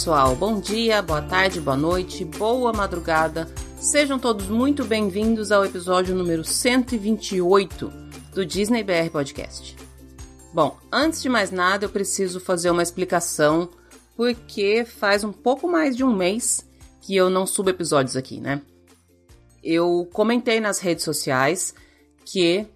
Pessoal. Bom dia, boa tarde, boa noite, boa madrugada. Sejam todos muito bem-vindos ao episódio número 128 do Disney BR Podcast. Bom, antes de mais nada, eu preciso fazer uma explicação porque faz um pouco mais de um mês que eu não subo episódios aqui, né? Eu comentei nas redes sociais que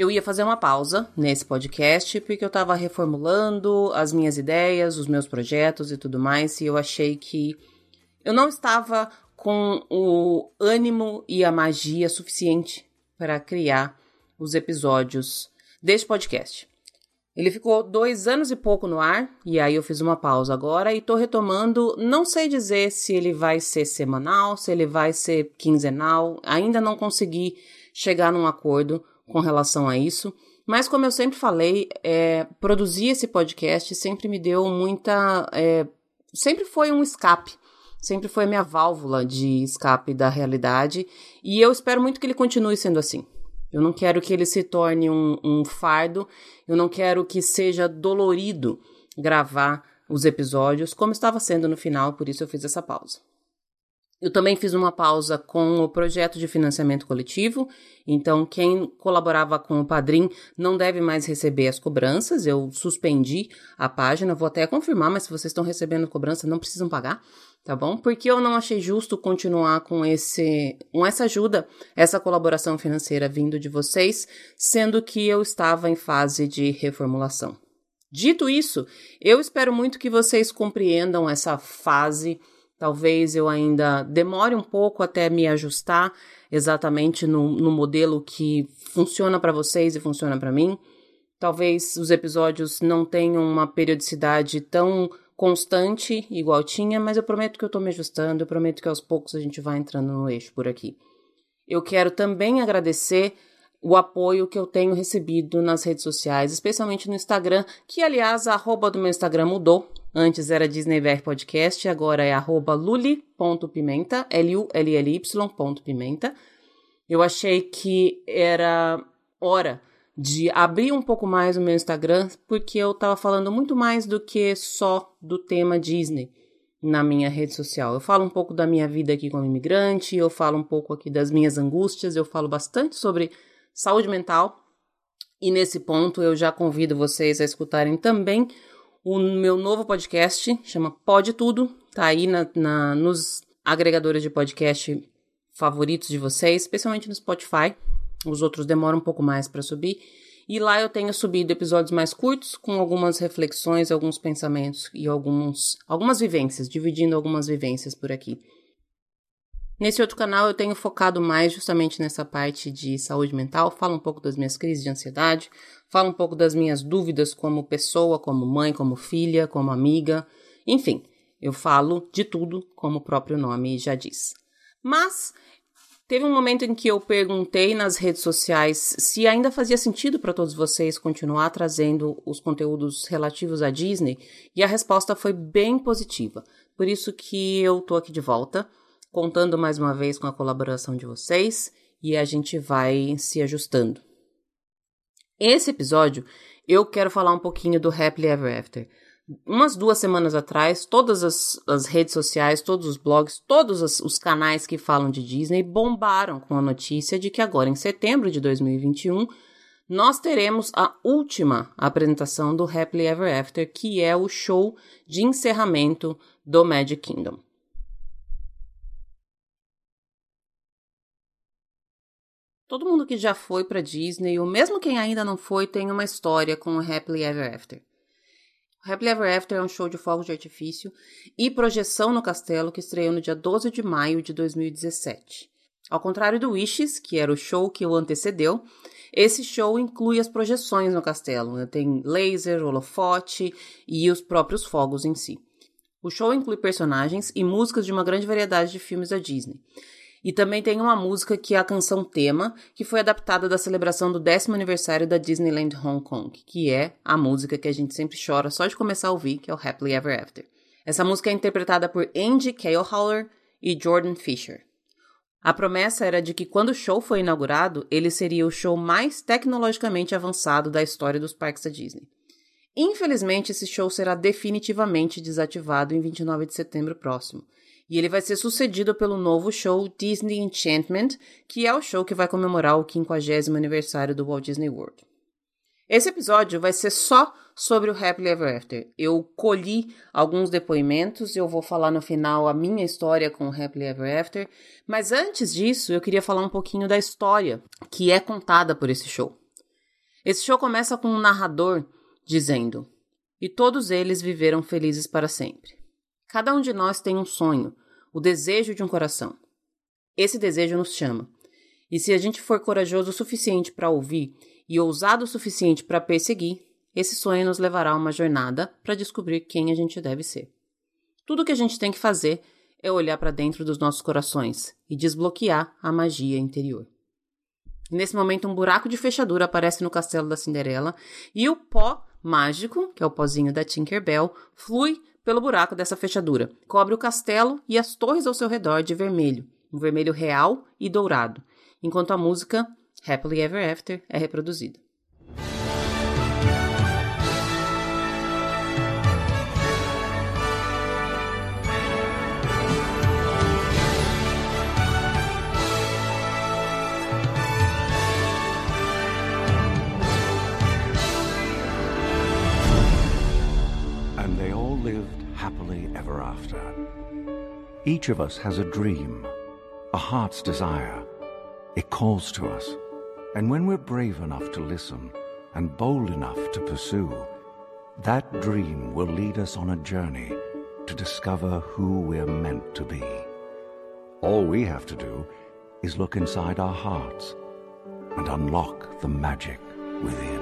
eu ia fazer uma pausa nesse podcast porque eu estava reformulando as minhas ideias, os meus projetos e tudo mais, e eu achei que eu não estava com o ânimo e a magia suficiente para criar os episódios deste podcast. Ele ficou dois anos e pouco no ar, e aí eu fiz uma pausa agora e tô retomando. Não sei dizer se ele vai ser semanal, se ele vai ser quinzenal, ainda não consegui chegar num acordo com relação a isso. Mas como eu sempre falei, é, produzir esse podcast sempre me deu muita. É, sempre foi um escape. Sempre foi a minha válvula de escape da realidade. E eu espero muito que ele continue sendo assim. Eu não quero que ele se torne um, um fardo. Eu não quero que seja dolorido gravar os episódios, como estava sendo no final, por isso eu fiz essa pausa. Eu também fiz uma pausa com o projeto de financiamento coletivo, então quem colaborava com o Padrim não deve mais receber as cobranças. Eu suspendi a página, vou até confirmar, mas se vocês estão recebendo cobrança, não precisam pagar, tá bom? Porque eu não achei justo continuar com esse com essa ajuda, essa colaboração financeira vindo de vocês, sendo que eu estava em fase de reformulação. Dito isso, eu espero muito que vocês compreendam essa fase Talvez eu ainda demore um pouco até me ajustar exatamente no, no modelo que funciona para vocês e funciona para mim. Talvez os episódios não tenham uma periodicidade tão constante igual tinha, mas eu prometo que eu estou me ajustando, eu prometo que aos poucos a gente vai entrando no eixo por aqui. Eu quero também agradecer o apoio que eu tenho recebido nas redes sociais, especialmente no Instagram, que aliás a arroba do meu Instagram mudou. Antes era DisneyVR Podcast, agora é arroba luli.pimenta, L-U-L-L-Y.pimenta. Eu achei que era hora de abrir um pouco mais o meu Instagram, porque eu estava falando muito mais do que só do tema Disney na minha rede social. Eu falo um pouco da minha vida aqui como imigrante, eu falo um pouco aqui das minhas angústias, eu falo bastante sobre saúde mental. E nesse ponto eu já convido vocês a escutarem também o meu novo podcast, chama Pode Tudo, tá aí na, na, nos agregadores de podcast favoritos de vocês, especialmente no Spotify. Os outros demoram um pouco mais para subir. E lá eu tenho subido episódios mais curtos, com algumas reflexões, alguns pensamentos e alguns, algumas vivências, dividindo algumas vivências por aqui. Nesse outro canal eu tenho focado mais justamente nessa parte de saúde mental, falo um pouco das minhas crises de ansiedade, falo um pouco das minhas dúvidas como pessoa, como mãe, como filha, como amiga, enfim, eu falo de tudo, como o próprio nome já diz. Mas teve um momento em que eu perguntei nas redes sociais se ainda fazia sentido para todos vocês continuar trazendo os conteúdos relativos à Disney, e a resposta foi bem positiva. Por isso que eu tô aqui de volta contando mais uma vez com a colaboração de vocês e a gente vai se ajustando. Esse episódio eu quero falar um pouquinho do Happily Ever After. Umas duas semanas atrás, todas as, as redes sociais, todos os blogs, todos os, os canais que falam de Disney bombaram com a notícia de que agora em setembro de 2021 nós teremos a última apresentação do Happily Ever After, que é o show de encerramento do Magic Kingdom. Todo mundo que já foi para Disney, ou mesmo quem ainda não foi, tem uma história com o Happily Ever After. O Happily Ever After é um show de fogos de artifício e projeção no castelo que estreou no dia 12 de maio de 2017. Ao contrário do Wishes, que era o show que o antecedeu, esse show inclui as projeções no castelo. Né? Tem laser, holofote e os próprios fogos em si. O show inclui personagens e músicas de uma grande variedade de filmes da Disney. E também tem uma música que é a canção tema, que foi adaptada da celebração do décimo aniversário da Disneyland Hong Kong, que é a música que a gente sempre chora só de começar a ouvir, que é o Happily Ever After. Essa música é interpretada por Andy Kaelhauer e Jordan Fisher. A promessa era de que quando o show foi inaugurado, ele seria o show mais tecnologicamente avançado da história dos parques da Disney. Infelizmente, esse show será definitivamente desativado em 29 de setembro próximo. E ele vai ser sucedido pelo novo show Disney Enchantment, que é o show que vai comemorar o 50 aniversário do Walt Disney World. Esse episódio vai ser só sobre o Happily Ever After. Eu colhi alguns depoimentos, eu vou falar no final a minha história com o Happily Ever After, mas antes disso, eu queria falar um pouquinho da história que é contada por esse show. Esse show começa com um narrador dizendo: E todos eles viveram felizes para sempre. Cada um de nós tem um sonho, o desejo de um coração. Esse desejo nos chama. E se a gente for corajoso o suficiente para ouvir e ousado o suficiente para perseguir, esse sonho nos levará a uma jornada para descobrir quem a gente deve ser. Tudo o que a gente tem que fazer é olhar para dentro dos nossos corações e desbloquear a magia interior. Nesse momento, um buraco de fechadura aparece no castelo da Cinderela e o pó mágico, que é o pozinho da Tinkerbell, flui pelo buraco dessa fechadura, cobre o castelo e as torres ao seu redor de vermelho, um vermelho real e dourado, enquanto a música Happily Ever After é reproduzida. Each of us has a dream, a heart's desire. It calls to us. And when we're brave enough to listen and bold enough to pursue, that dream will lead us on a journey to discover who we're meant to be. All we have to do is look inside our hearts and unlock the magic within.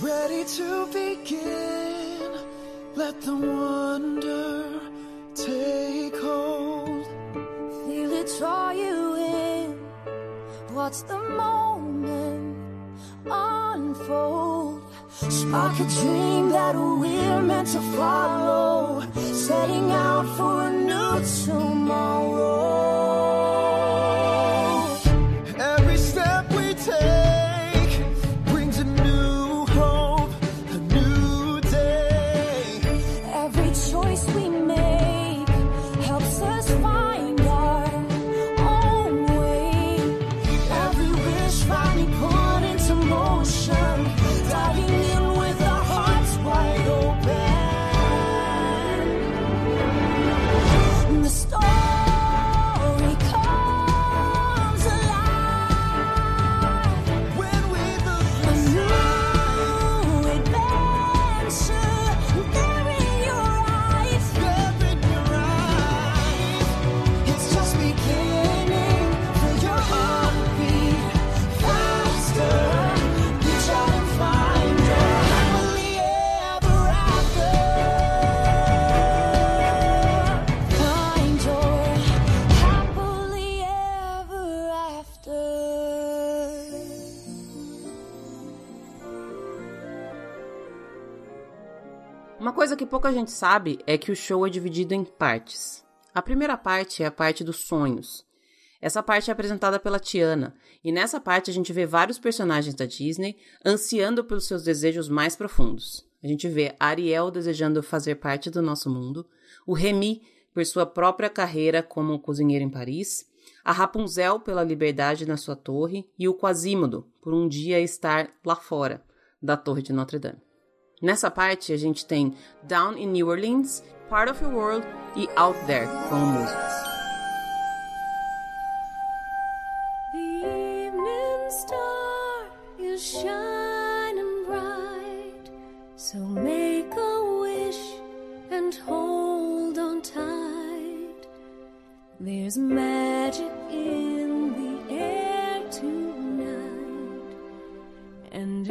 Ready to begin, let the wonder take hold. Feel it draw you in. Watch the moment unfold. Spark a dream that we're meant to follow. Setting out for a new tomorrow. Que pouca gente sabe é que o show é dividido em partes. A primeira parte é a parte dos sonhos. Essa parte é apresentada pela Tiana, e nessa parte a gente vê vários personagens da Disney ansiando pelos seus desejos mais profundos. A gente vê Ariel desejando fazer parte do nosso mundo, o Remy por sua própria carreira como cozinheiro em Paris, a Rapunzel pela liberdade na sua torre e o Quasimodo por um dia estar lá fora da Torre de Notre Dame. Nessa parte, a gente tem Down in New Orleans, Part of Your World e Out There como músicas. The evening star is shining bright, so make a wish and hold on tight. There's magic in the air tonight. And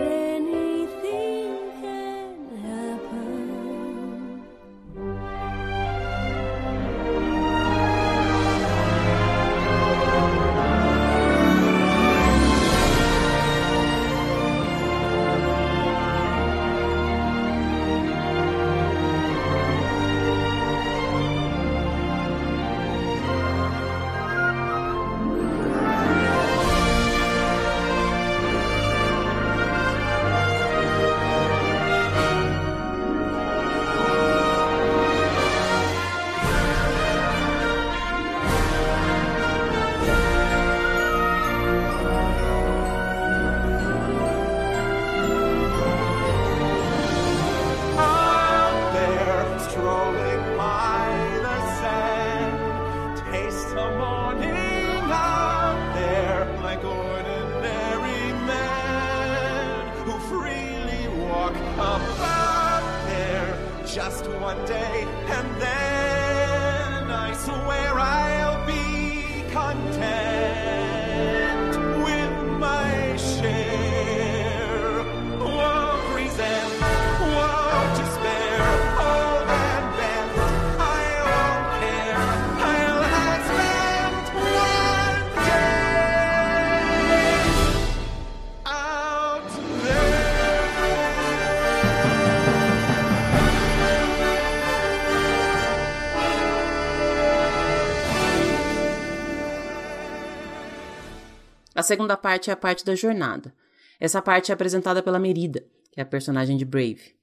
segunda parte é a parte da jornada. Essa parte é apresentada pela Merida, que é a personagem de Brave.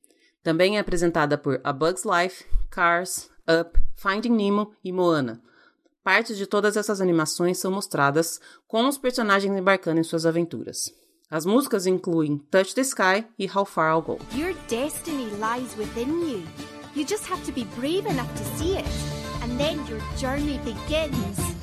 Também é apresentada por A Bug's Life, Cars, Up, Finding Nemo e Moana. Partes de todas essas animações são mostradas com os personagens embarcando em suas aventuras. As músicas incluem Touch the Sky e How Far I'll Go. Your destiny lies within you. You just have to be brave enough to see it, and then your journey begins.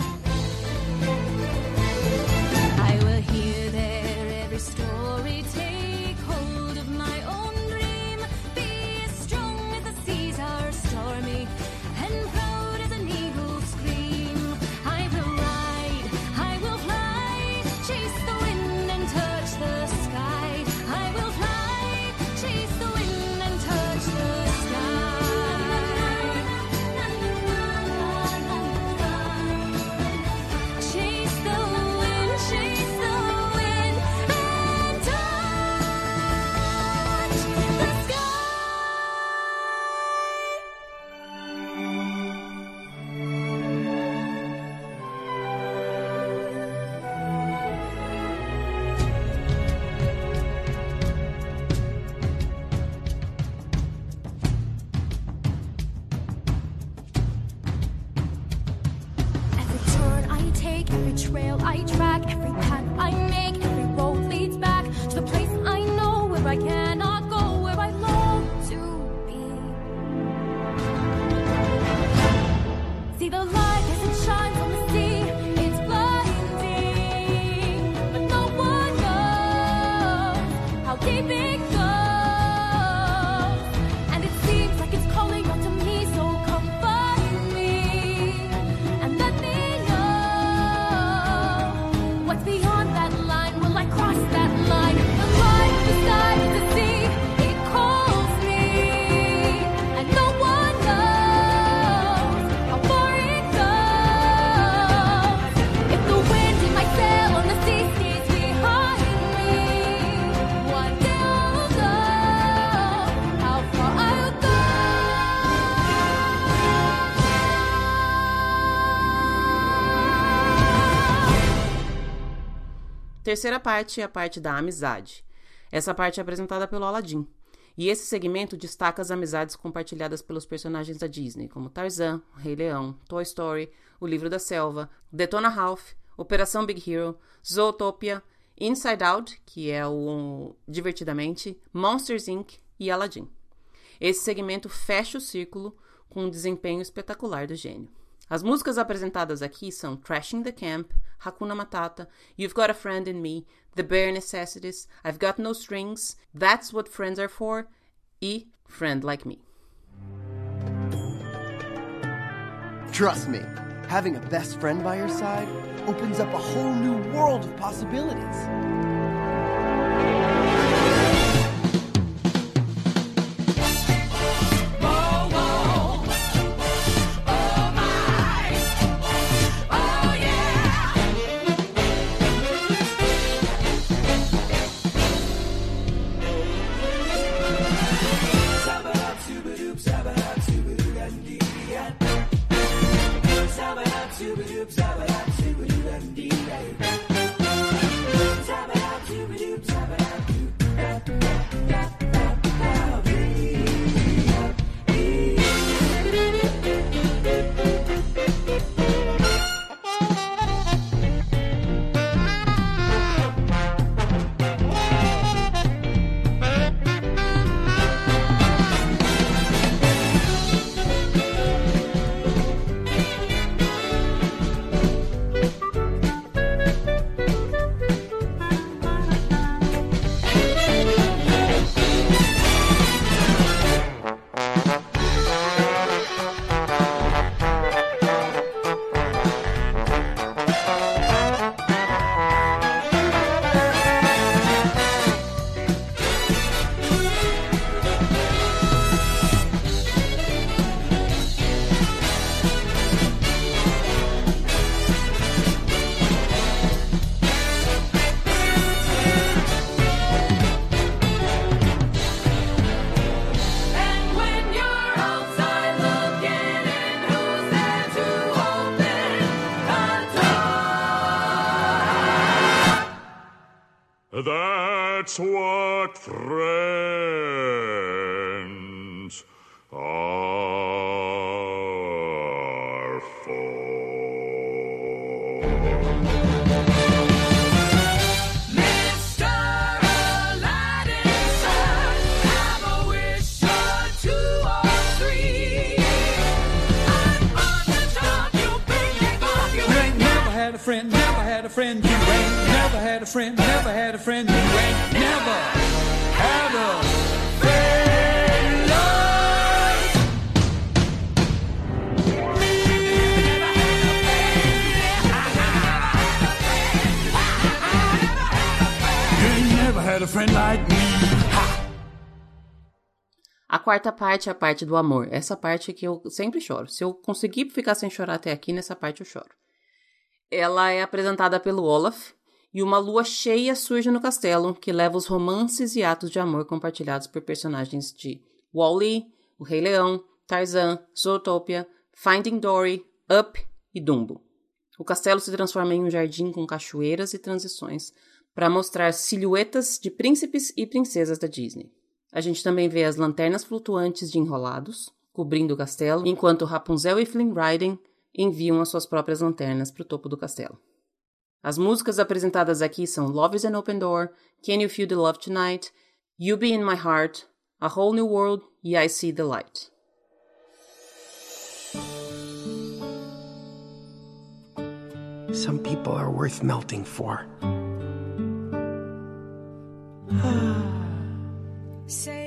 Terceira parte é a parte da amizade. Essa parte é apresentada pelo Aladdin. E esse segmento destaca as amizades compartilhadas pelos personagens da Disney, como Tarzan, Rei Leão, Toy Story, O Livro da Selva, Detona Ralph, Operação Big Hero, Zootopia, Inside Out, que é o Divertidamente, Monsters Inc. e Aladdin. Esse segmento fecha o círculo com um desempenho espetacular do gênio. As músicas apresentadas aqui são Trashing the Camp, Hakuna Matata, You've Got a Friend in Me, The Bare Necessities, I've Got No Strings, That's What Friends Are For e Friend Like Me. Trust me, having a best friend by your side opens up a whole new world of possibilities. Had a friend like me. A quarta parte é a parte do amor. Essa parte que eu sempre choro. Se eu conseguir ficar sem chorar até aqui, nessa parte eu choro. Ela é apresentada pelo Olaf e uma lua cheia surge no castelo que leva os romances e atos de amor compartilhados por personagens de Wall-E, o Rei Leão, Tarzan, Zootopia, Finding Dory, Up e Dumbo. O castelo se transforma em um jardim com cachoeiras e transições para mostrar silhuetas de príncipes e princesas da Disney. A gente também vê as lanternas flutuantes de enrolados cobrindo o castelo, enquanto Rapunzel e Flynn Rider enviam as suas próprias lanternas para o topo do castelo. As músicas apresentadas aqui são Love is an Open Door, Can You Feel the Love Tonight, You Be in My Heart, A Whole New World e I See the Light. Some people are worth melting for. Say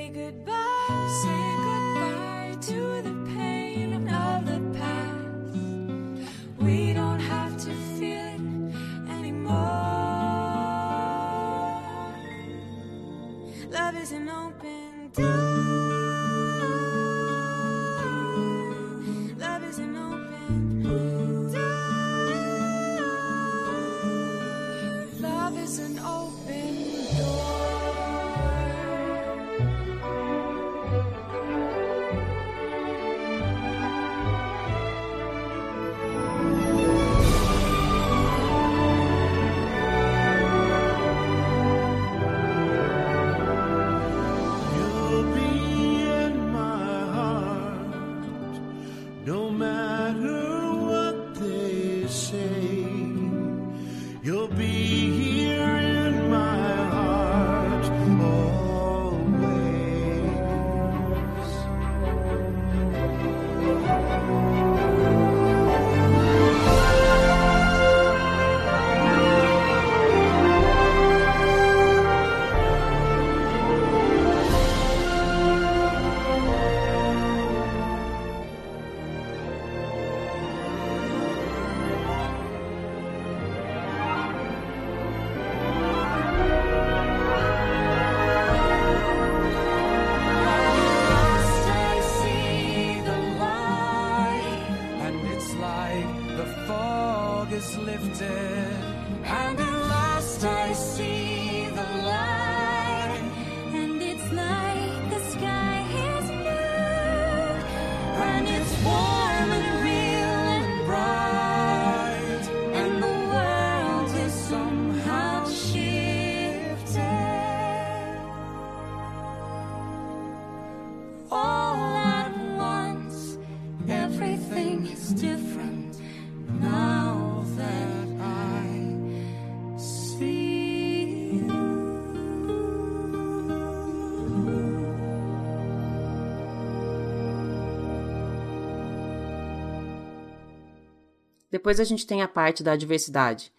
Depois a gente tem a parte da adversidade.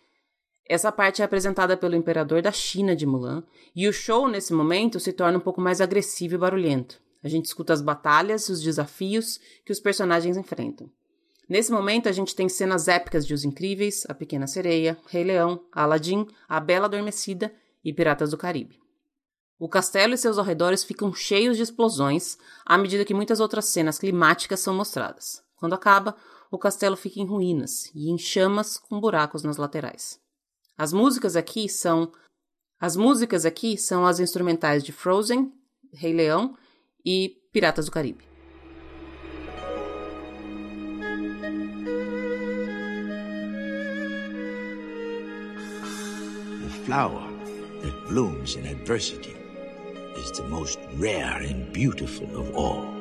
Essa parte é apresentada pelo imperador da China de Mulan, e o show nesse momento se torna um pouco mais agressivo e barulhento. A gente escuta as batalhas e os desafios que os personagens enfrentam. Nesse momento, a gente tem cenas épicas de Os Incríveis, A Pequena Sereia, Rei Leão, Aladdin, A Bela Adormecida e Piratas do Caribe. O castelo e seus arredores ficam cheios de explosões à medida que muitas outras cenas climáticas são mostradas. Quando acaba, o castelo fica em ruínas e em chamas com buracos nas laterais. As músicas aqui são as músicas aqui são as instrumentais de Frozen, Rei Leão e Piratas do Caribe. The flower that blooms in adversity is the most rare and beautiful of all.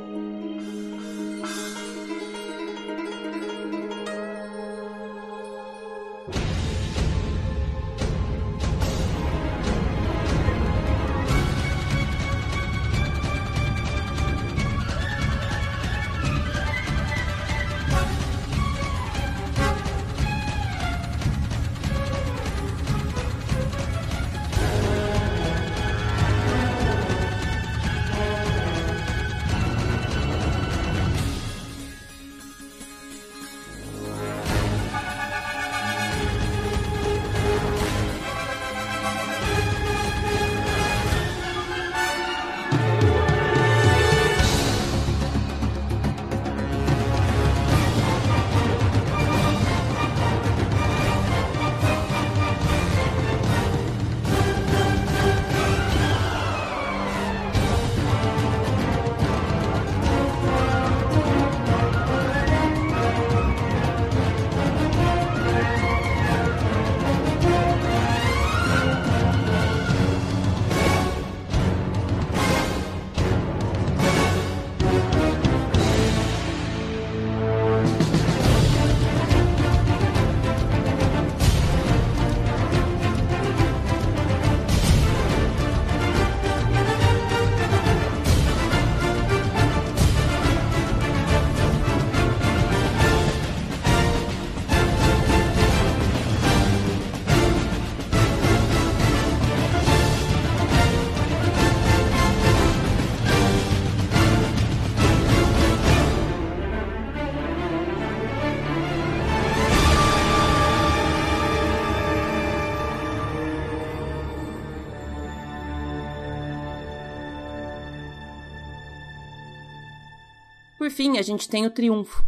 Fim, a gente tem o triunfo.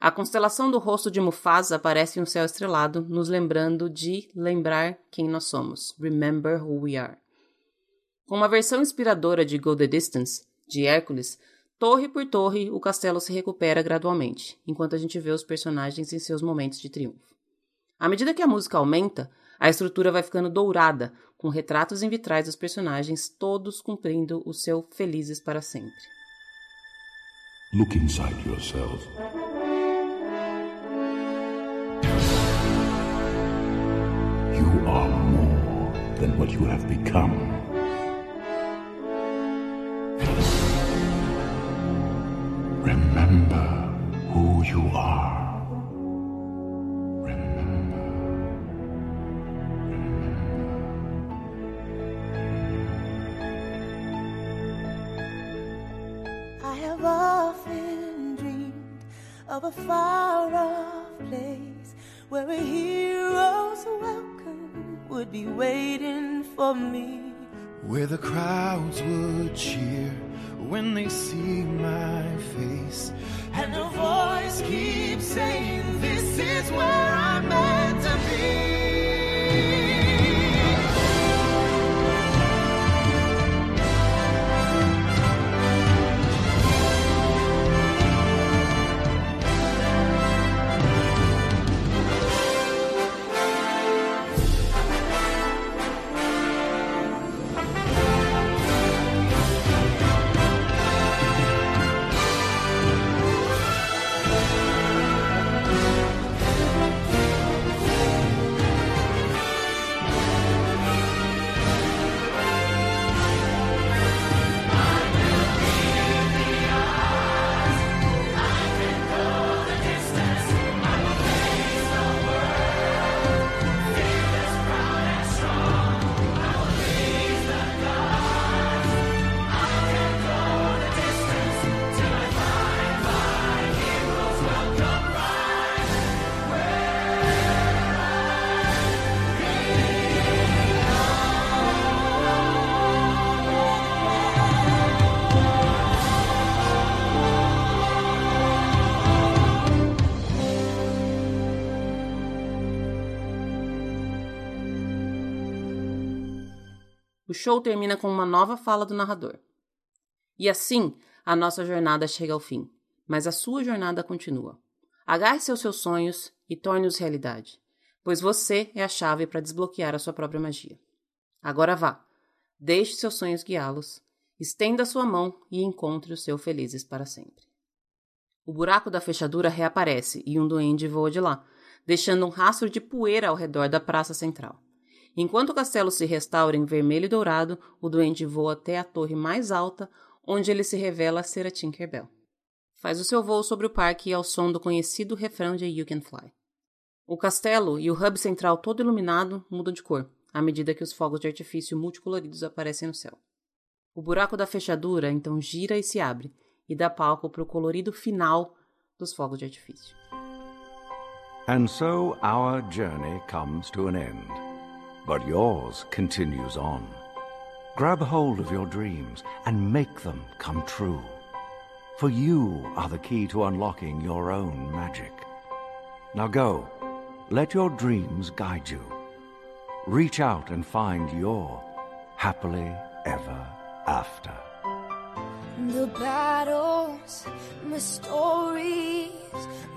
A constelação do rosto de Mufasa aparece em um céu estrelado, nos lembrando de lembrar quem nós somos. Remember who we are. Com uma versão inspiradora de Go the Distance, de Hércules, torre por torre o castelo se recupera gradualmente, enquanto a gente vê os personagens em seus momentos de triunfo. À medida que a música aumenta, a estrutura vai ficando dourada, com retratos em vitrais dos personagens, todos cumprindo o seu felizes para sempre. Look inside yourself. You are more than what you have become. Remember who you are. Of a far off place where a hero's welcome would be waiting for me. Where the crowds would cheer when they see my face. And a voice keeps saying, This is where I'm meant to be. Show termina com uma nova fala do narrador. E assim, a nossa jornada chega ao fim, mas a sua jornada continua. Agarre-se aos seus sonhos e torne-os realidade, pois você é a chave para desbloquear a sua própria magia. Agora vá, deixe seus sonhos guiá-los, estenda sua mão e encontre os seus felizes para sempre. O buraco da fechadura reaparece e um duende voa de lá, deixando um rastro de poeira ao redor da praça central. Enquanto o castelo se restaura em vermelho e dourado, o duende voa até a torre mais alta, onde ele se revela ser a Tinkerbell. Faz o seu voo sobre o parque ao som do conhecido refrão de You Can Fly. O castelo e o hub central todo iluminado mudam de cor, à medida que os fogos de artifício multicoloridos aparecem no céu. O buraco da fechadura então gira e se abre, e dá palco para o colorido final dos fogos de artifício. And so our journey comes to an end. But yours continues on. Grab hold of your dreams and make them come true. For you are the key to unlocking your own magic. Now go, let your dreams guide you. Reach out and find your happily ever after. The battles, the stories,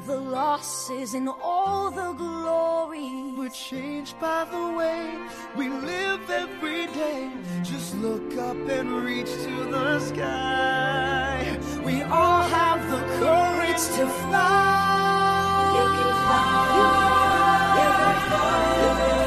the losses, and all the glory. We're changed by the way we live every day. Just look up and reach to the sky. We all have the courage to fly. You can fly. You can fly. You can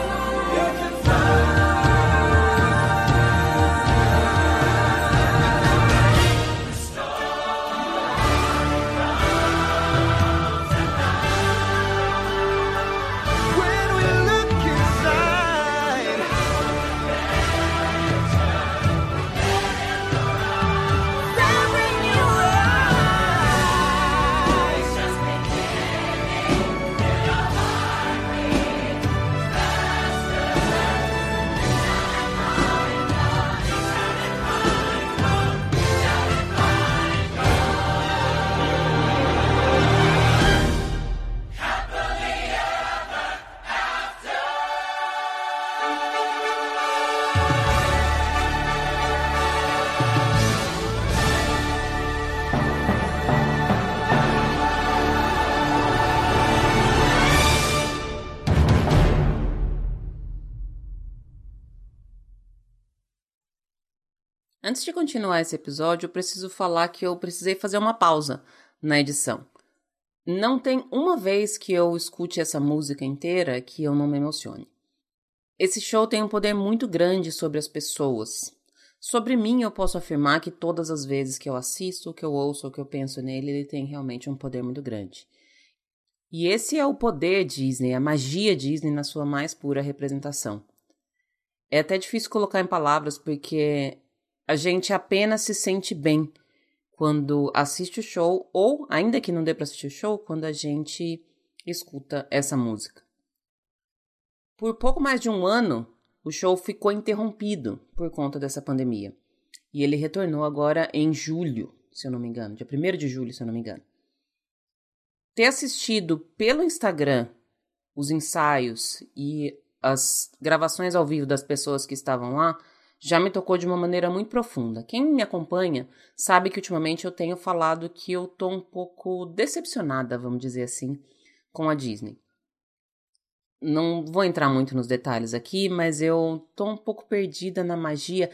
Antes de continuar esse episódio, eu preciso falar que eu precisei fazer uma pausa na edição. Não tem uma vez que eu escute essa música inteira que eu não me emocione. Esse show tem um poder muito grande sobre as pessoas. Sobre mim, eu posso afirmar que todas as vezes que eu assisto, que eu ouço ou que eu penso nele, ele tem realmente um poder muito grande. E esse é o poder Disney, a magia Disney na sua mais pura representação. É até difícil colocar em palavras porque a gente apenas se sente bem quando assiste o show, ou, ainda que não dê para assistir o show, quando a gente escuta essa música. Por pouco mais de um ano, o show ficou interrompido por conta dessa pandemia. E ele retornou agora em julho, se eu não me engano, dia 1 de julho, se eu não me engano. Ter assistido pelo Instagram os ensaios e as gravações ao vivo das pessoas que estavam lá já me tocou de uma maneira muito profunda. Quem me acompanha sabe que ultimamente eu tenho falado que eu tô um pouco decepcionada, vamos dizer assim, com a Disney. Não vou entrar muito nos detalhes aqui, mas eu tô um pouco perdida na magia.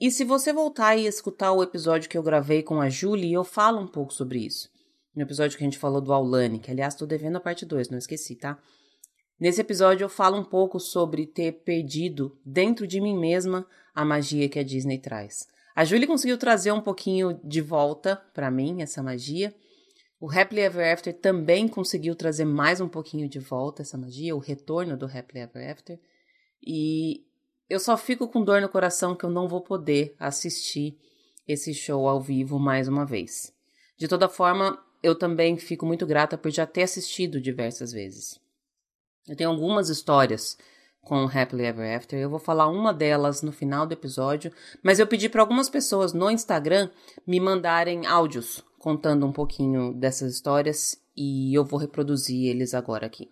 E se você voltar e escutar o episódio que eu gravei com a Julie, eu falo um pouco sobre isso. No episódio que a gente falou do Aulane, que aliás tô devendo a parte 2, não esqueci, tá? Nesse episódio eu falo um pouco sobre ter perdido dentro de mim mesma a magia que a Disney traz. A Julie conseguiu trazer um pouquinho de volta para mim essa magia. O Happily Ever After também conseguiu trazer mais um pouquinho de volta essa magia, o retorno do Happily Ever After. E eu só fico com dor no coração que eu não vou poder assistir esse show ao vivo mais uma vez. De toda forma, eu também fico muito grata por já ter assistido diversas vezes. Eu tenho algumas histórias com Happily Ever After. Eu vou falar uma delas no final do episódio, mas eu pedi para algumas pessoas no Instagram me mandarem áudios contando um pouquinho dessas histórias e eu vou reproduzir eles agora aqui.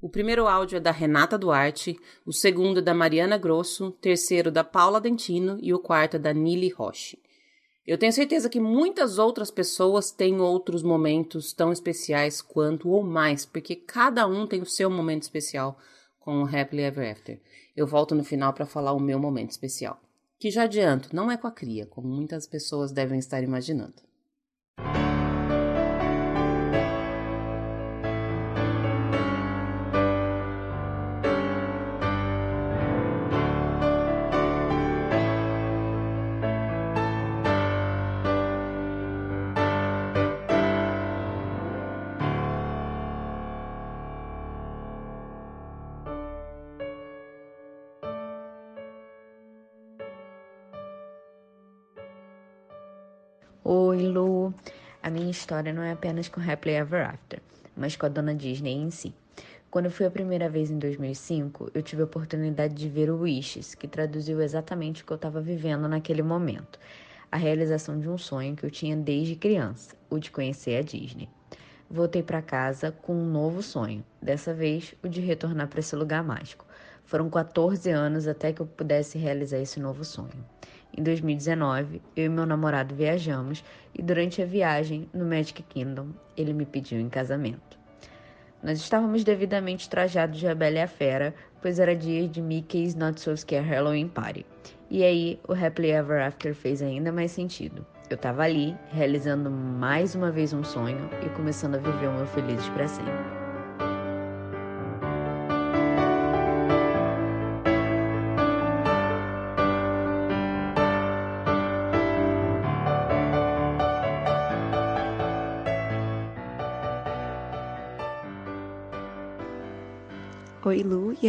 O primeiro áudio é da Renata Duarte, o segundo é da Mariana Grosso, o terceiro da Paula Dentino e o quarto é da Nili Roche. Eu tenho certeza que muitas outras pessoas têm outros momentos tão especiais quanto ou mais, porque cada um tem o seu momento especial com o Happily Ever After. Eu volto no final para falar o meu momento especial, que já adianto, não é com a cria, como muitas pessoas devem estar imaginando. História não é apenas com Happily Ever After, mas com a dona Disney em si. Quando fui a primeira vez em 2005, eu tive a oportunidade de ver o Wishes, que traduziu exatamente o que eu estava vivendo naquele momento. A realização de um sonho que eu tinha desde criança, o de conhecer a Disney. Voltei para casa com um novo sonho, dessa vez o de retornar para esse lugar mágico. Foram 14 anos até que eu pudesse realizar esse novo sonho. Em 2019, eu e meu namorado viajamos e durante a viagem no Magic Kingdom, ele me pediu em casamento. Nós estávamos devidamente trajados de A Bela e a Fera, pois era dia de Mickey's Not So Scare Halloween Party. E aí, o Happily Ever After fez ainda mais sentido. Eu estava ali, realizando mais uma vez um sonho e começando a viver o meu felizes para sempre.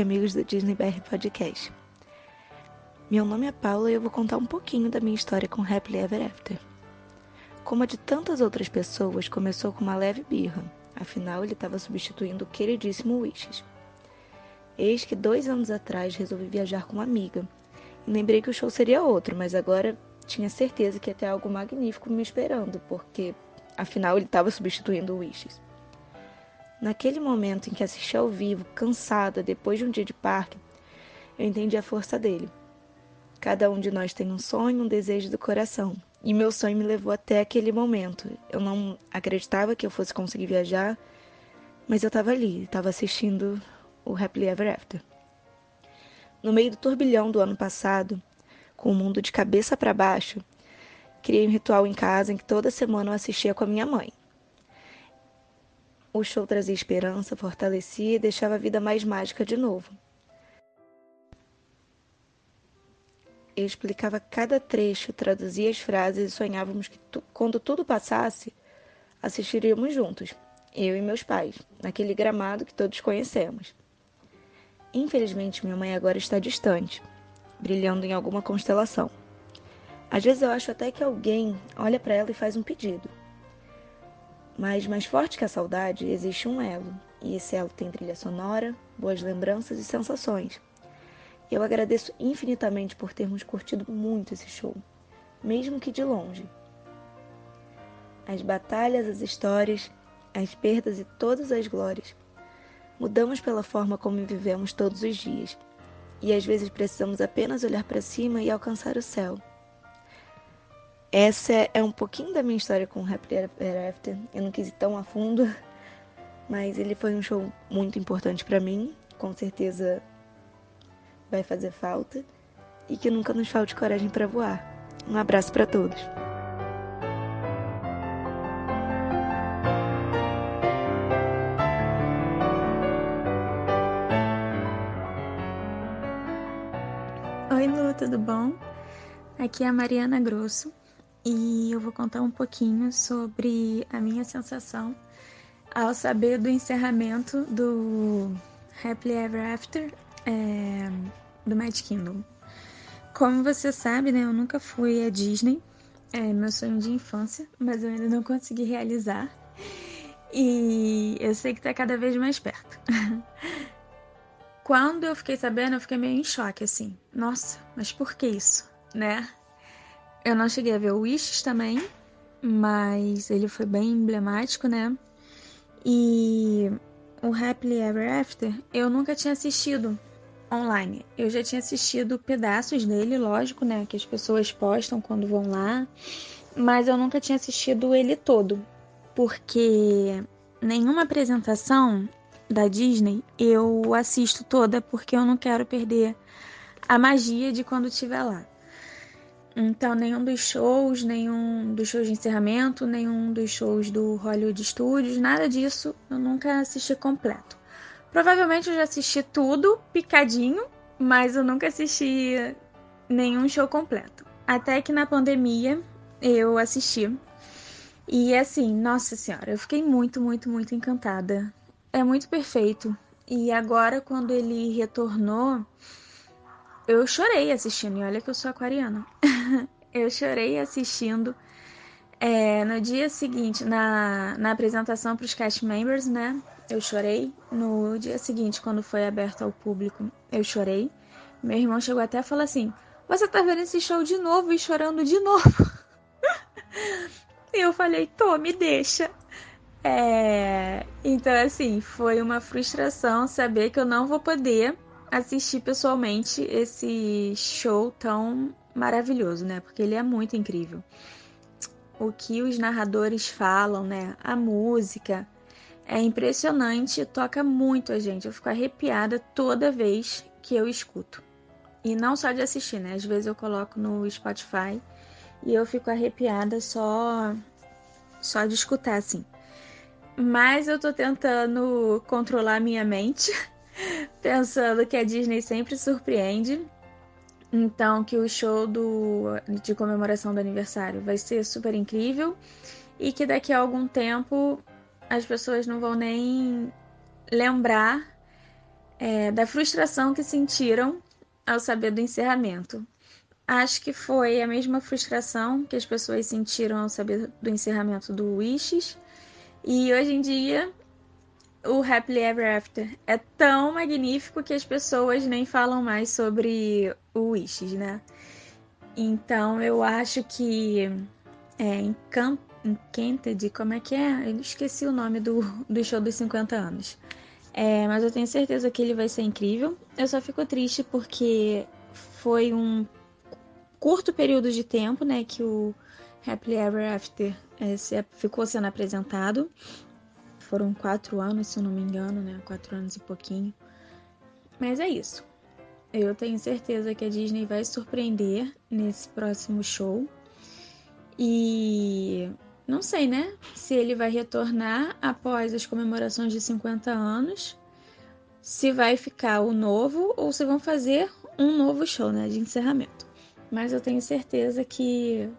Amigos do Disney BR Podcast. Meu nome é Paula e eu vou contar um pouquinho da minha história com Happily Ever After. Como a de tantas outras pessoas, começou com uma leve birra, afinal ele estava substituindo o queridíssimo Wishes. Eis que dois anos atrás resolvi viajar com uma amiga e lembrei que o show seria outro, mas agora tinha certeza que ia ter algo magnífico me esperando, porque afinal ele estava substituindo o Wishes. Naquele momento em que assisti ao vivo, cansada, depois de um dia de parque, eu entendi a força dele. Cada um de nós tem um sonho, um desejo do coração. E meu sonho me levou até aquele momento. Eu não acreditava que eu fosse conseguir viajar, mas eu estava ali, estava assistindo o Happily Ever After. No meio do turbilhão do ano passado, com o mundo de cabeça para baixo, criei um ritual em casa em que toda semana eu assistia com a minha mãe. O show trazia esperança, fortalecia e deixava a vida mais mágica de novo. Eu explicava cada trecho, traduzia as frases e sonhávamos que, tu, quando tudo passasse, assistiríamos juntos, eu e meus pais, naquele gramado que todos conhecemos. Infelizmente, minha mãe agora está distante, brilhando em alguma constelação. Às vezes eu acho até que alguém olha para ela e faz um pedido. Mas mais forte que a saudade, existe um elo, e esse elo tem trilha sonora, boas lembranças e sensações. Eu agradeço infinitamente por termos curtido muito esse show, mesmo que de longe. As batalhas, as histórias, as perdas e todas as glórias. Mudamos pela forma como vivemos todos os dias, e às vezes precisamos apenas olhar para cima e alcançar o céu. Essa é um pouquinho da minha história com Happy Ever After. Eu não quis ir tão a fundo, mas ele foi um show muito importante para mim. Com certeza vai fazer falta e que nunca nos falte coragem para voar. Um abraço para todos. Oi, Lu, tudo bom? Aqui é a Mariana Grosso e eu vou contar um pouquinho sobre a minha sensação ao saber do encerramento do Happily Ever After é, do Magic Kingdom. Como você sabe, né, eu nunca fui à Disney, é meu sonho de infância, mas eu ainda não consegui realizar. E eu sei que tá cada vez mais perto. Quando eu fiquei sabendo, eu fiquei meio em choque, assim. Nossa, mas por que isso, né? Eu não cheguei a ver o Wishes também, mas ele foi bem emblemático, né? E o Happily Ever After eu nunca tinha assistido online. Eu já tinha assistido pedaços dele, lógico, né? Que as pessoas postam quando vão lá. Mas eu nunca tinha assistido ele todo. Porque nenhuma apresentação da Disney, eu assisto toda porque eu não quero perder a magia de quando estiver lá. Então, nenhum dos shows, nenhum dos shows de encerramento, nenhum dos shows do Hollywood Studios, nada disso eu nunca assisti completo. Provavelmente eu já assisti tudo picadinho, mas eu nunca assisti nenhum show completo. Até que na pandemia eu assisti. E assim, nossa senhora, eu fiquei muito, muito, muito encantada. É muito perfeito. E agora, quando ele retornou, eu chorei assistindo. E olha que eu sou aquariana. eu chorei assistindo. É, no dia seguinte, na, na apresentação para os cast members, né? Eu chorei. No dia seguinte, quando foi aberto ao público, eu chorei. Meu irmão chegou até a falar assim: Você tá vendo esse show de novo e chorando de novo? e eu falei: Tô, me deixa. É... Então, assim, foi uma frustração saber que eu não vou poder assistir pessoalmente esse show tão maravilhoso, né? Porque ele é muito incrível. O que os narradores falam, né? A música é impressionante, toca muito a gente. Eu fico arrepiada toda vez que eu escuto. E não só de assistir, né? Às vezes eu coloco no Spotify e eu fico arrepiada só só de escutar assim. Mas eu tô tentando controlar minha mente, pensando que a Disney sempre surpreende. Então, que o show do, de comemoração do aniversário vai ser super incrível e que daqui a algum tempo as pessoas não vão nem lembrar é, da frustração que sentiram ao saber do encerramento. Acho que foi a mesma frustração que as pessoas sentiram ao saber do encerramento do Wishes. E hoje em dia, o Happily Ever After é tão magnífico que as pessoas nem falam mais sobre o Wishes, né? Então eu acho que é Encanted, como é que é? Eu esqueci o nome do, do show dos 50 anos. É, mas eu tenho certeza que ele vai ser incrível. Eu só fico triste porque foi um curto período de tempo, né, que o Happily Ever After é, ficou sendo apresentado. Foram quatro anos, se eu não me engano, né, quatro anos e pouquinho. Mas é isso. Eu tenho certeza que a Disney vai surpreender nesse próximo show. E não sei, né? Se ele vai retornar após as comemorações de 50 anos, se vai ficar o novo ou se vão fazer um novo show, né, de encerramento. Mas eu tenho certeza que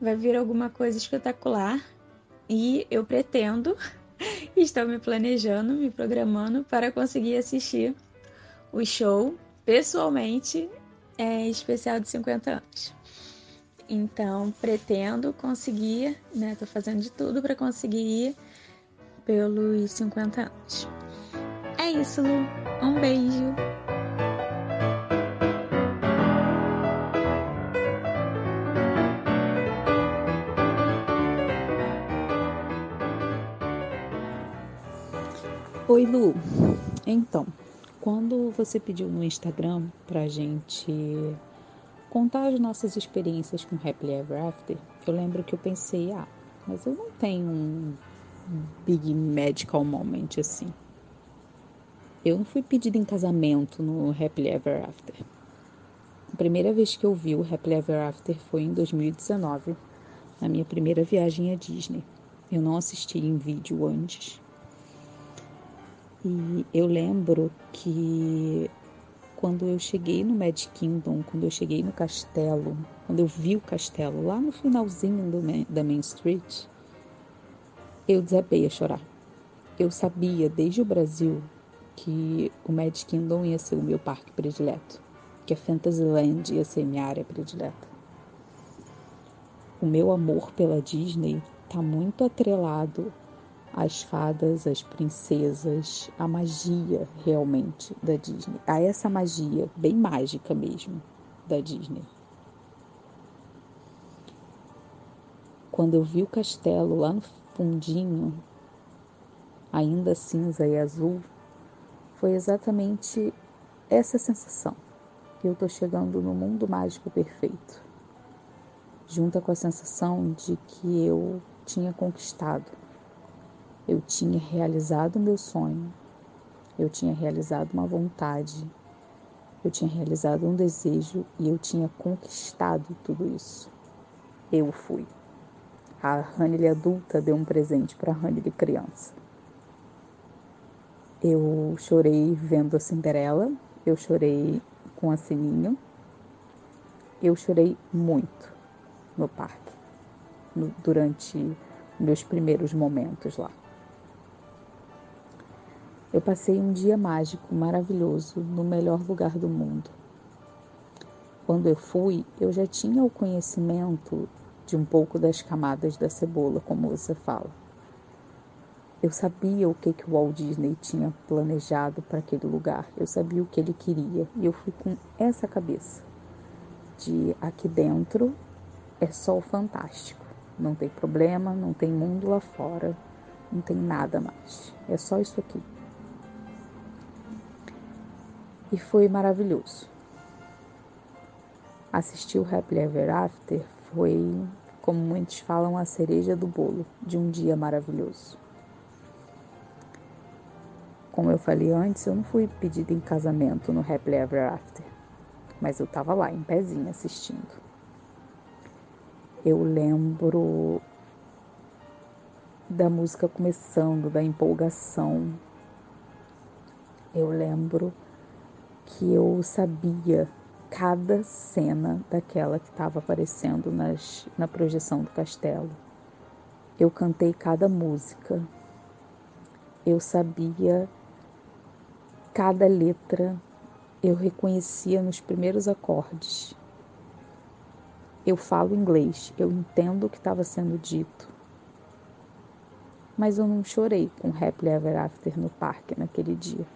vai vir alguma coisa espetacular e eu pretendo, estou me planejando, me programando para conseguir assistir o show pessoalmente, é especial de 50 anos. Então, pretendo conseguir, né? Tô fazendo de tudo para conseguir ir pelos 50 anos. É isso, Lu. Um beijo. Oi, Lu. Então, quando você pediu no Instagram pra gente contar as nossas experiências com Happily Ever After, eu lembro que eu pensei, ah, mas eu não tenho um big medical moment assim. Eu não fui pedida em casamento no Happily Ever After. A primeira vez que eu vi o Happily Ever After foi em 2019, na minha primeira viagem à Disney. Eu não assisti em vídeo antes. E eu lembro que quando eu cheguei no Mad Kingdom, quando eu cheguei no castelo, quando eu vi o castelo lá no finalzinho do, da Main Street, eu desabei a chorar. Eu sabia desde o Brasil que o Mad Kingdom ia ser o meu parque predileto, que a Fantasyland ia ser minha área predileta. O meu amor pela Disney está muito atrelado às fadas, às princesas, a magia realmente da Disney, a essa magia bem mágica mesmo da Disney. Quando eu vi o castelo lá no fundinho, ainda cinza e azul, foi exatamente essa sensação. Eu tô chegando no mundo mágico perfeito. Junta com a sensação de que eu tinha conquistado eu tinha realizado meu sonho Eu tinha realizado uma vontade, eu tinha realizado um desejo e eu tinha conquistado tudo isso. Eu fui. A Hannele adulta deu um presente para a Hannele criança. Eu chorei vendo a Cinderela, eu chorei com a Sininho, eu chorei muito no parque, no, durante meus primeiros momentos lá. Eu passei um dia mágico, maravilhoso, no melhor lugar do mundo. Quando eu fui, eu já tinha o conhecimento de um pouco das camadas da cebola, como você fala. Eu sabia o que, que o Walt Disney tinha planejado para aquele lugar, eu sabia o que ele queria e eu fui com essa cabeça de aqui dentro é só o fantástico, não tem problema, não tem mundo lá fora, não tem nada mais, é só isso aqui. E foi maravilhoso. Assistir o Happily Ever After foi, como muitos falam, a cereja do bolo de um dia maravilhoso. Como eu falei antes, eu não fui pedida em casamento no Happily Ever After, mas eu estava lá, em pezinho, assistindo. Eu lembro da música começando, da empolgação. Eu lembro que eu sabia cada cena daquela que estava aparecendo nas, na projeção do castelo. Eu cantei cada música. Eu sabia cada letra. Eu reconhecia nos primeiros acordes. Eu falo inglês, eu entendo o que estava sendo dito. Mas eu não chorei com Happily Ever After no parque naquele dia.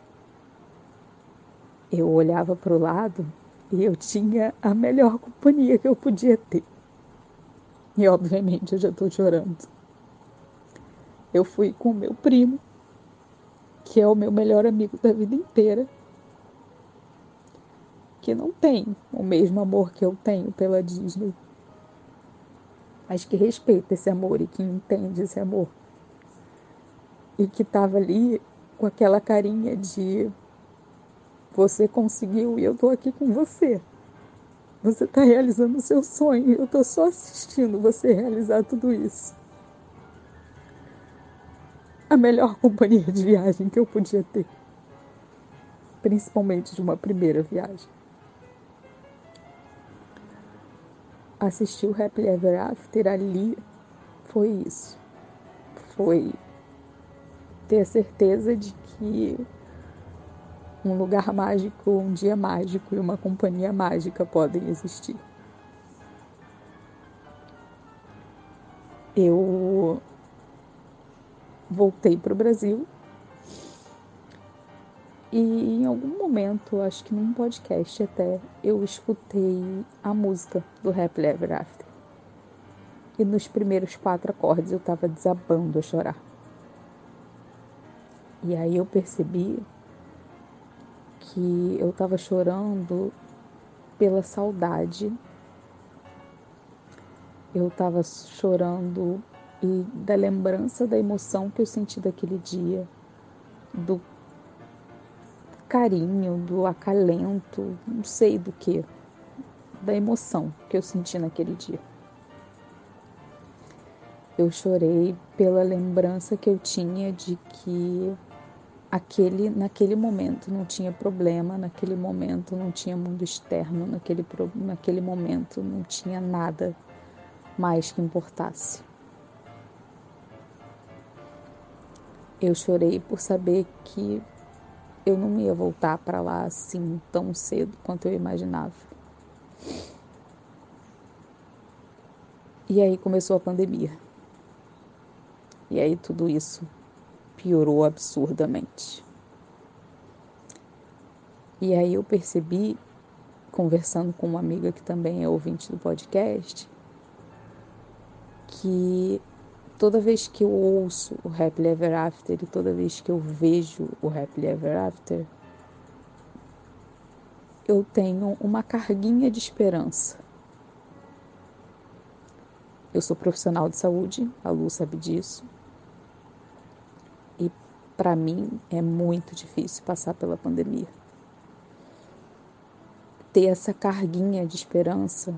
Eu olhava para o lado e eu tinha a melhor companhia que eu podia ter. E obviamente eu já estou chorando. Eu fui com o meu primo, que é o meu melhor amigo da vida inteira, que não tem o mesmo amor que eu tenho pela Disney, mas que respeita esse amor e que entende esse amor. E que estava ali com aquela carinha de você conseguiu e eu tô aqui com você. Você está realizando o seu sonho e eu tô só assistindo você realizar tudo isso. A melhor companhia de viagem que eu podia ter. Principalmente de uma primeira viagem. Assistir o Happily Ever After ali foi isso. Foi ter a certeza de que um lugar mágico, um dia mágico e uma companhia mágica podem existir. Eu voltei para o Brasil e em algum momento, acho que num podcast até, eu escutei a música do Happily Ever After. E nos primeiros quatro acordes eu estava desabando a chorar. E aí eu percebi que eu estava chorando pela saudade. Eu estava chorando e da lembrança da emoção que eu senti daquele dia, do carinho, do acalento, não sei do que, da emoção que eu senti naquele dia. Eu chorei pela lembrança que eu tinha de que aquele naquele momento não tinha problema, naquele momento não tinha mundo externo, naquele, naquele momento não tinha nada mais que importasse. Eu chorei por saber que eu não ia voltar para lá assim tão cedo quanto eu imaginava. E aí começou a pandemia. E aí tudo isso piorou absurdamente. E aí eu percebi, conversando com uma amiga que também é ouvinte do podcast, que toda vez que eu ouço o Happily Ever After e toda vez que eu vejo o Happily Ever After, eu tenho uma carguinha de esperança. Eu sou profissional de saúde, a Lu sabe disso. Para mim é muito difícil passar pela pandemia. Ter essa carguinha de esperança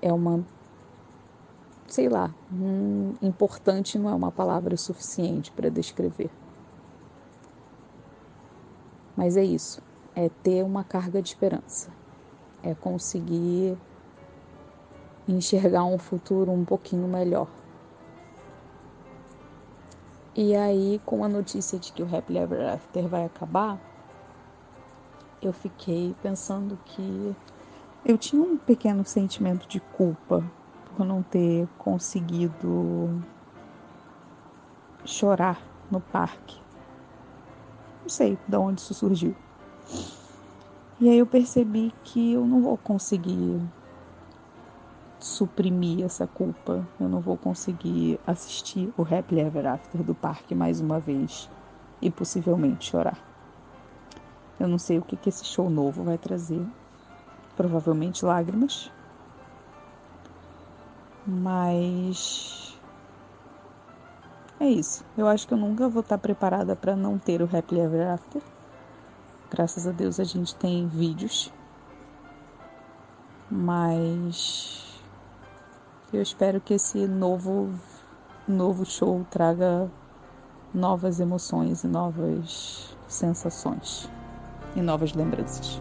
é uma sei lá, hum, importante não é uma palavra suficiente para descrever. Mas é isso, é ter uma carga de esperança, é conseguir enxergar um futuro um pouquinho melhor. E aí, com a notícia de que o Happily Ever After vai acabar, eu fiquei pensando que eu tinha um pequeno sentimento de culpa por não ter conseguido chorar no parque. Não sei de onde isso surgiu. E aí eu percebi que eu não vou conseguir suprimir essa culpa. Eu não vou conseguir assistir o Happily Ever After do parque mais uma vez e possivelmente chorar. Eu não sei o que, que esse show novo vai trazer. Provavelmente lágrimas. Mas é isso. Eu acho que eu nunca vou estar preparada para não ter o Happily Ever After. Graças a Deus a gente tem vídeos. Mas eu espero que esse novo novo show traga novas emoções e novas sensações e novas lembranças.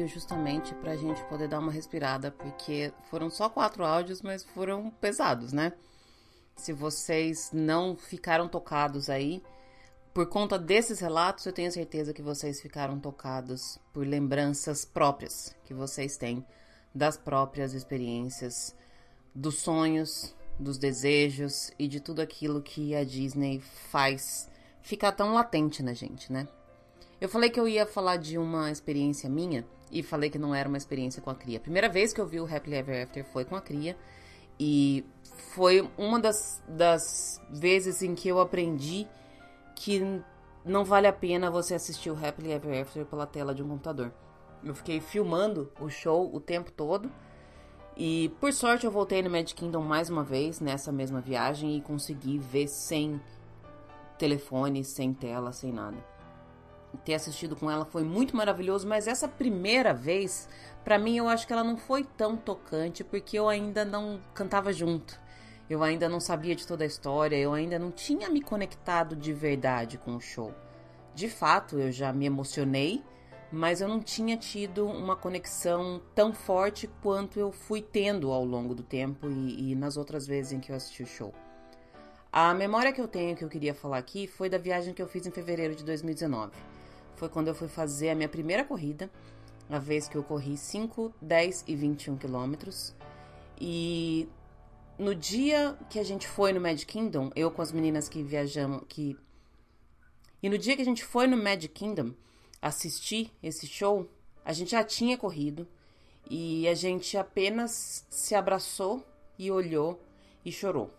Meio justamente pra gente poder dar uma respirada, porque foram só quatro áudios, mas foram pesados, né? Se vocês não ficaram tocados aí, por conta desses relatos, eu tenho certeza que vocês ficaram tocados por lembranças próprias que vocês têm das próprias experiências, dos sonhos, dos desejos e de tudo aquilo que a Disney faz ficar tão latente na gente, né? Eu falei que eu ia falar de uma experiência minha e falei que não era uma experiência com a cria. A primeira vez que eu vi o Happily Ever After foi com a cria e foi uma das, das vezes em que eu aprendi que não vale a pena você assistir o Happily Ever After pela tela de um computador. Eu fiquei filmando o show o tempo todo e por sorte eu voltei no Magic Kingdom mais uma vez nessa mesma viagem e consegui ver sem telefone, sem tela, sem nada ter assistido com ela foi muito maravilhoso, mas essa primeira vez, para mim, eu acho que ela não foi tão tocante porque eu ainda não cantava junto. Eu ainda não sabia de toda a história, eu ainda não tinha me conectado de verdade com o show. De fato, eu já me emocionei, mas eu não tinha tido uma conexão tão forte quanto eu fui tendo ao longo do tempo e, e nas outras vezes em que eu assisti o show. A memória que eu tenho que eu queria falar aqui foi da viagem que eu fiz em fevereiro de 2019 foi quando eu fui fazer a minha primeira corrida, a vez que eu corri 5, 10 e 21 quilômetros. E no dia que a gente foi no Magic Kingdom, eu com as meninas que viajamos, que e no dia que a gente foi no Magic Kingdom assistir esse show, a gente já tinha corrido e a gente apenas se abraçou e olhou e chorou.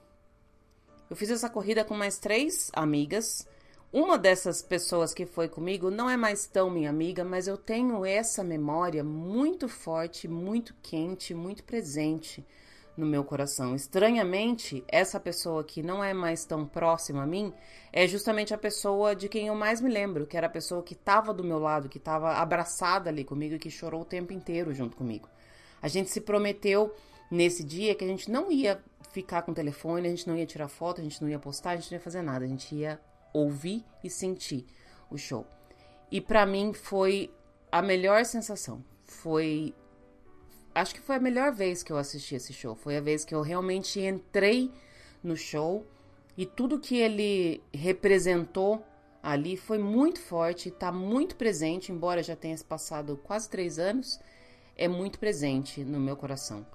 Eu fiz essa corrida com mais três amigas uma dessas pessoas que foi comigo não é mais tão minha amiga, mas eu tenho essa memória muito forte, muito quente, muito presente no meu coração. Estranhamente, essa pessoa que não é mais tão próxima a mim é justamente a pessoa de quem eu mais me lembro, que era a pessoa que estava do meu lado, que estava abraçada ali comigo e que chorou o tempo inteiro junto comigo. A gente se prometeu nesse dia que a gente não ia ficar com o telefone, a gente não ia tirar foto, a gente não ia postar, a gente não ia fazer nada, a gente ia ouvir e sentir o show. E para mim foi a melhor sensação. Foi acho que foi a melhor vez que eu assisti esse show. Foi a vez que eu realmente entrei no show e tudo que ele representou ali foi muito forte, está muito presente, embora já tenha passado quase três anos, é muito presente no meu coração.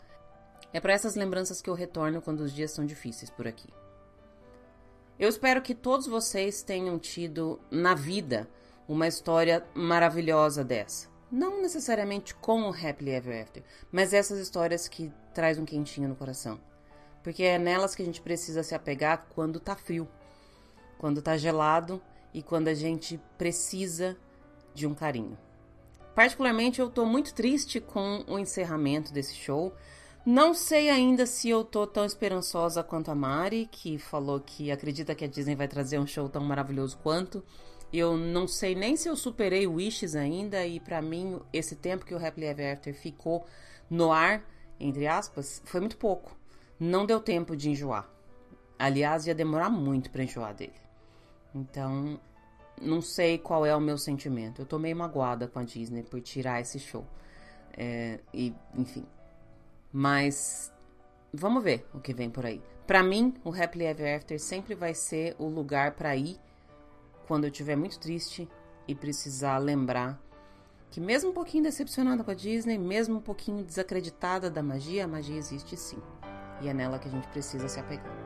É para essas lembranças que eu retorno quando os dias são difíceis por aqui. Eu espero que todos vocês tenham tido na vida uma história maravilhosa dessa. Não necessariamente com o Happily Ever After, mas essas histórias que traz um quentinho no coração. Porque é nelas que a gente precisa se apegar quando tá frio, quando tá gelado e quando a gente precisa de um carinho. Particularmente, eu tô muito triste com o encerramento desse show. Não sei ainda se eu tô tão esperançosa quanto a Mari, que falou que acredita que a Disney vai trazer um show tão maravilhoso quanto. Eu não sei nem se eu superei Wishes ainda, e pra mim, esse tempo que o Happily Ever After ficou no ar, entre aspas, foi muito pouco. Não deu tempo de enjoar. Aliás, ia demorar muito pra enjoar dele. Então, não sei qual é o meu sentimento. Eu tô meio magoada com a Disney por tirar esse show. É, e, enfim. Mas vamos ver o que vem por aí. Pra mim, o Happily Ever After sempre vai ser o lugar pra ir quando eu estiver muito triste e precisar lembrar que mesmo um pouquinho decepcionada com a Disney, mesmo um pouquinho desacreditada da magia, a magia existe sim. E é nela que a gente precisa se apegar.